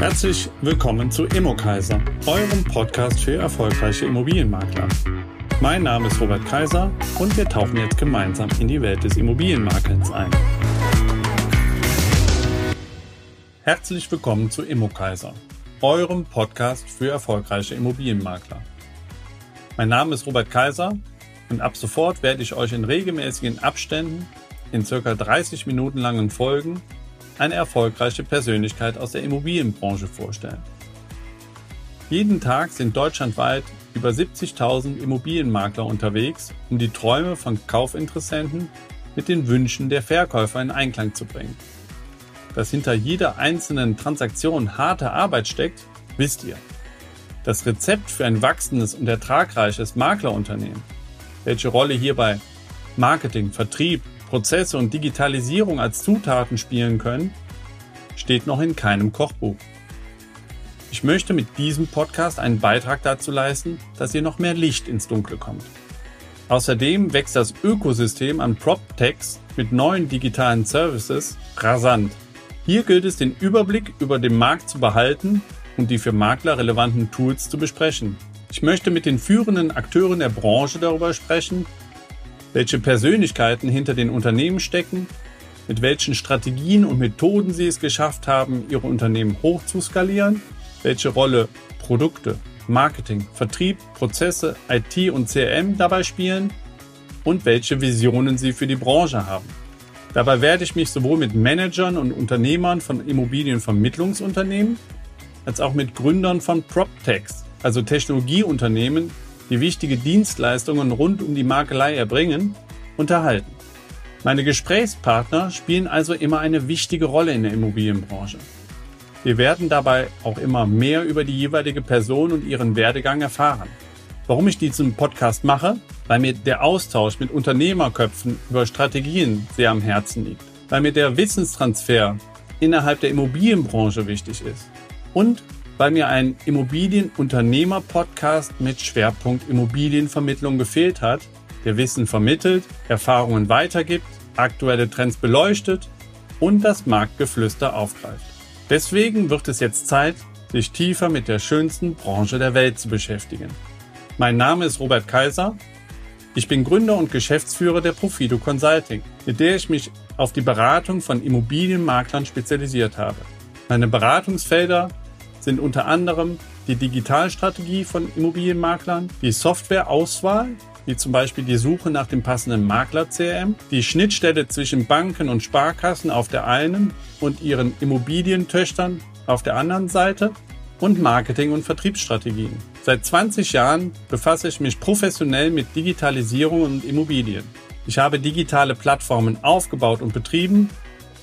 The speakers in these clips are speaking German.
Herzlich willkommen zu Immokaiser, eurem Podcast für erfolgreiche Immobilienmakler. Mein Name ist Robert Kaiser und wir tauchen jetzt gemeinsam in die Welt des Immobilienmakelns ein. Herzlich willkommen zu Immokaiser, eurem Podcast für erfolgreiche Immobilienmakler. Mein Name ist Robert Kaiser und ab sofort werde ich euch in regelmäßigen Abständen in circa 30 Minuten langen Folgen eine erfolgreiche Persönlichkeit aus der Immobilienbranche vorstellen. Jeden Tag sind deutschlandweit über 70.000 Immobilienmakler unterwegs, um die Träume von Kaufinteressenten mit den Wünschen der Verkäufer in Einklang zu bringen. Dass hinter jeder einzelnen Transaktion harte Arbeit steckt, wisst ihr. Das Rezept für ein wachsendes und ertragreiches Maklerunternehmen, welche Rolle hierbei Marketing, Vertrieb, Prozesse und Digitalisierung als Zutaten spielen können, steht noch in keinem Kochbuch. Ich möchte mit diesem Podcast einen Beitrag dazu leisten, dass ihr noch mehr Licht ins Dunkle kommt. Außerdem wächst das Ökosystem an PropTechs mit neuen digitalen Services rasant. Hier gilt es, den Überblick über den Markt zu behalten und die für Makler relevanten Tools zu besprechen. Ich möchte mit den führenden Akteuren der Branche darüber sprechen, welche Persönlichkeiten hinter den Unternehmen stecken, mit welchen Strategien und Methoden sie es geschafft haben, ihre Unternehmen hoch zu skalieren, welche Rolle Produkte, Marketing, Vertrieb, Prozesse, IT und CRM dabei spielen und welche Visionen sie für die Branche haben. Dabei werde ich mich sowohl mit Managern und Unternehmern von Immobilienvermittlungsunternehmen als auch mit Gründern von PropTechs, also Technologieunternehmen, die wichtige Dienstleistungen rund um die Makelei erbringen, unterhalten. Meine Gesprächspartner spielen also immer eine wichtige Rolle in der Immobilienbranche. Wir werden dabei auch immer mehr über die jeweilige Person und ihren Werdegang erfahren. Warum ich diesen Podcast mache? Weil mir der Austausch mit Unternehmerköpfen über Strategien sehr am Herzen liegt. Weil mir der Wissenstransfer innerhalb der Immobilienbranche wichtig ist. Und weil mir ein Immobilienunternehmer-Podcast mit Schwerpunkt Immobilienvermittlung gefehlt hat, der Wissen vermittelt, Erfahrungen weitergibt, aktuelle Trends beleuchtet und das Marktgeflüster aufgreift. Deswegen wird es jetzt Zeit, sich tiefer mit der schönsten Branche der Welt zu beschäftigen. Mein Name ist Robert Kaiser. Ich bin Gründer und Geschäftsführer der Profido Consulting, mit der ich mich auf die Beratung von Immobilienmaklern spezialisiert habe. Meine Beratungsfelder sind unter anderem die Digitalstrategie von Immobilienmaklern, die Softwareauswahl, wie zum Beispiel die Suche nach dem passenden Makler-CRM, die Schnittstelle zwischen Banken und Sparkassen auf der einen und ihren Immobilientöchtern auf der anderen Seite und Marketing- und Vertriebsstrategien. Seit 20 Jahren befasse ich mich professionell mit Digitalisierung und Immobilien. Ich habe digitale Plattformen aufgebaut und betrieben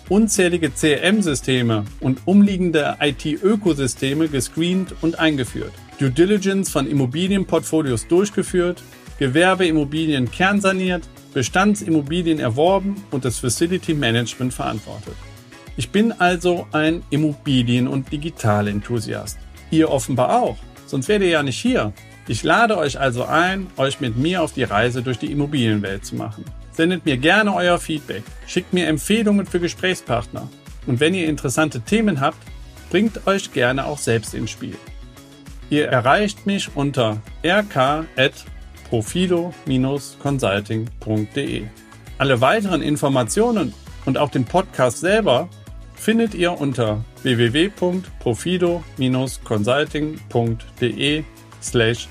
unzählige CRM-Systeme und umliegende IT-Ökosysteme gescreent und eingeführt, Due Diligence von Immobilienportfolios durchgeführt, Gewerbeimmobilien kernsaniert, Bestandsimmobilien erworben und das Facility Management verantwortet. Ich bin also ein Immobilien- und Digital-Enthusiast. Ihr offenbar auch, sonst wärt ihr ja nicht hier. Ich lade euch also ein, euch mit mir auf die Reise durch die Immobilienwelt zu machen. Sendet mir gerne euer Feedback, schickt mir Empfehlungen für Gesprächspartner und wenn ihr interessante Themen habt, bringt euch gerne auch selbst ins Spiel. Ihr erreicht mich unter rk.profido-consulting.de. Alle weiteren Informationen und auch den Podcast selber findet ihr unter www.profido-consulting.de slash.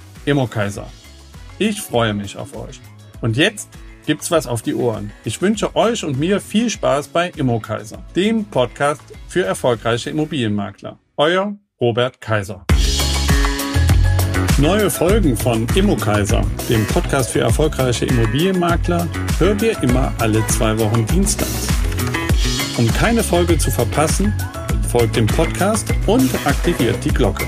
Ich freue mich auf euch. Und jetzt gibt's was auf die Ohren. Ich wünsche euch und mir viel Spaß bei Immokaiser, dem Podcast für erfolgreiche Immobilienmakler. Euer Robert Kaiser. Neue Folgen von Immokaiser, dem Podcast für erfolgreiche Immobilienmakler, hört ihr immer alle zwei Wochen dienstags. Um keine Folge zu verpassen, folgt dem Podcast und aktiviert die Glocke.